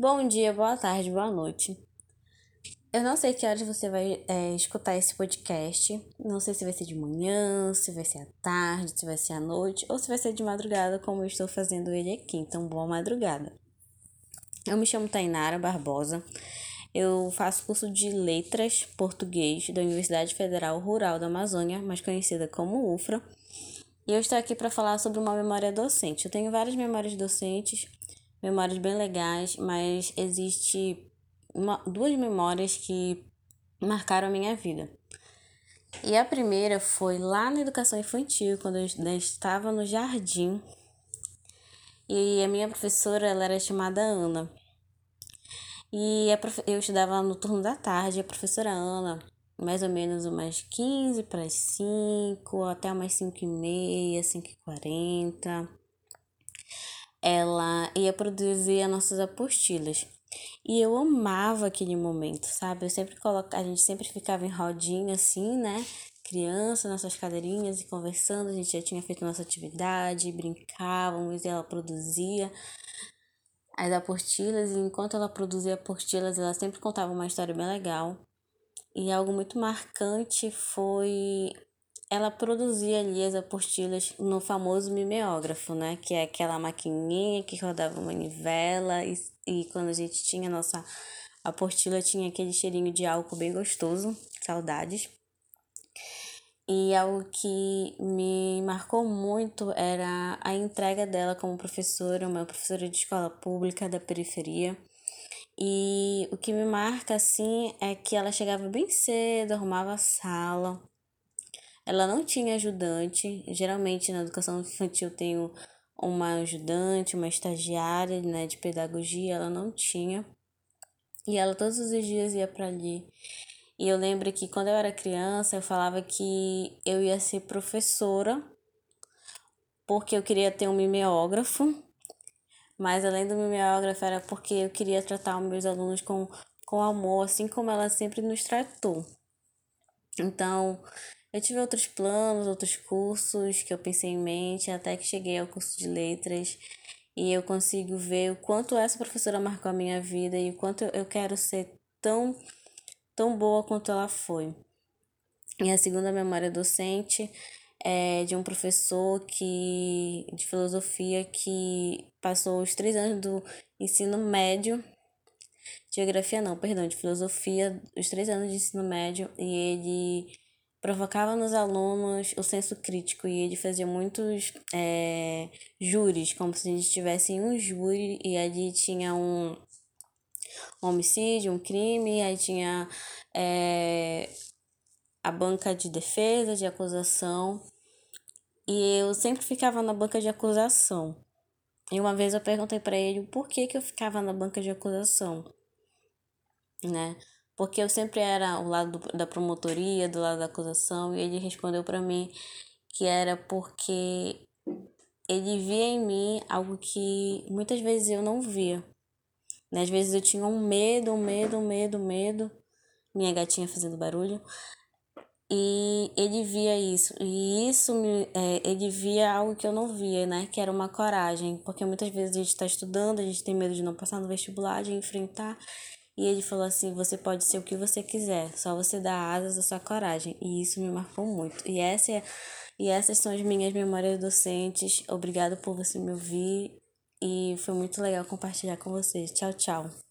Bom dia, boa tarde, boa noite. Eu não sei que horas você vai é, escutar esse podcast. Não sei se vai ser de manhã, se vai ser à tarde, se vai ser à noite ou se vai ser de madrugada, como eu estou fazendo ele aqui. Então, boa madrugada. Eu me chamo Tainara Barbosa. Eu faço curso de Letras Português da Universidade Federal Rural da Amazônia, mais conhecida como UFRA. E eu estou aqui para falar sobre uma memória docente. Eu tenho várias memórias docentes memórias bem legais, mas existe uma, duas memórias que marcaram a minha vida. E a primeira foi lá na educação infantil, quando eu estava no jardim. E a minha professora, ela era chamada Ana. E prof... eu estudava no turno da tarde, a professora Ana, mais ou menos umas 15 para as 5, até umas 5 e meia, 5 e 40 ela ia produzir as nossas apostilas. E eu amava aquele momento, sabe? Eu sempre colocava, a gente sempre ficava em rodinha assim, né? Criança, nossas cadeirinhas e conversando, a gente já tinha feito nossa atividade, brincávamos e ela produzia as apostilas, e enquanto ela produzia apostilas, ela sempre contava uma história bem legal. E algo muito marcante foi ela produzia ali as apostilas no famoso mimeógrafo, né? Que é aquela maquininha que rodava manivela e, e quando a gente tinha a nossa apostila tinha aquele cheirinho de álcool bem gostoso, saudades. E algo que me marcou muito era a entrega dela como professora, uma professora de escola pública da periferia. E o que me marca assim é que ela chegava bem cedo, arrumava a sala, ela não tinha ajudante. Geralmente na educação infantil tem uma ajudante, uma estagiária né, de pedagogia, ela não tinha. E ela todos os dias ia para ali. E eu lembro que quando eu era criança, eu falava que eu ia ser professora, porque eu queria ter um mimeógrafo. Mas além do mimeógrafo, era porque eu queria tratar os meus alunos com, com amor, assim como ela sempre nos tratou. Então, eu tive outros planos, outros cursos que eu pensei em mente, até que cheguei ao curso de letras e eu consigo ver o quanto essa professora marcou a minha vida e o quanto eu quero ser tão, tão boa quanto ela foi. E a segunda memória docente é de um professor que de filosofia que passou os três anos do ensino médio geografia não, perdão, de filosofia, os três anos de ensino médio, e ele provocava nos alunos o senso crítico e ele fazia muitos é, júris, como se a gente tivesse um júri e ali tinha um, homicídio, um crime, aí tinha é, a banca de defesa, de acusação, e eu sempre ficava na banca de acusação. E uma vez eu perguntei para ele por que, que eu ficava na banca de acusação, né? Porque eu sempre era ao lado do, da promotoria, do lado da acusação, e ele respondeu para mim que era porque ele via em mim algo que muitas vezes eu não via. Né? Às vezes eu tinha um medo, um medo, um medo, um medo. Minha gatinha fazendo barulho. E ele via isso. E isso me, é, ele via algo que eu não via, né? Que era uma coragem. Porque muitas vezes a gente está estudando, a gente tem medo de não passar no vestibular, de enfrentar. E ele falou assim: você pode ser o que você quiser, só você dá asas à sua coragem. E isso me marcou muito. E, essa é, e essas são as minhas memórias docentes. Obrigado por você me ouvir. E foi muito legal compartilhar com vocês. Tchau, tchau.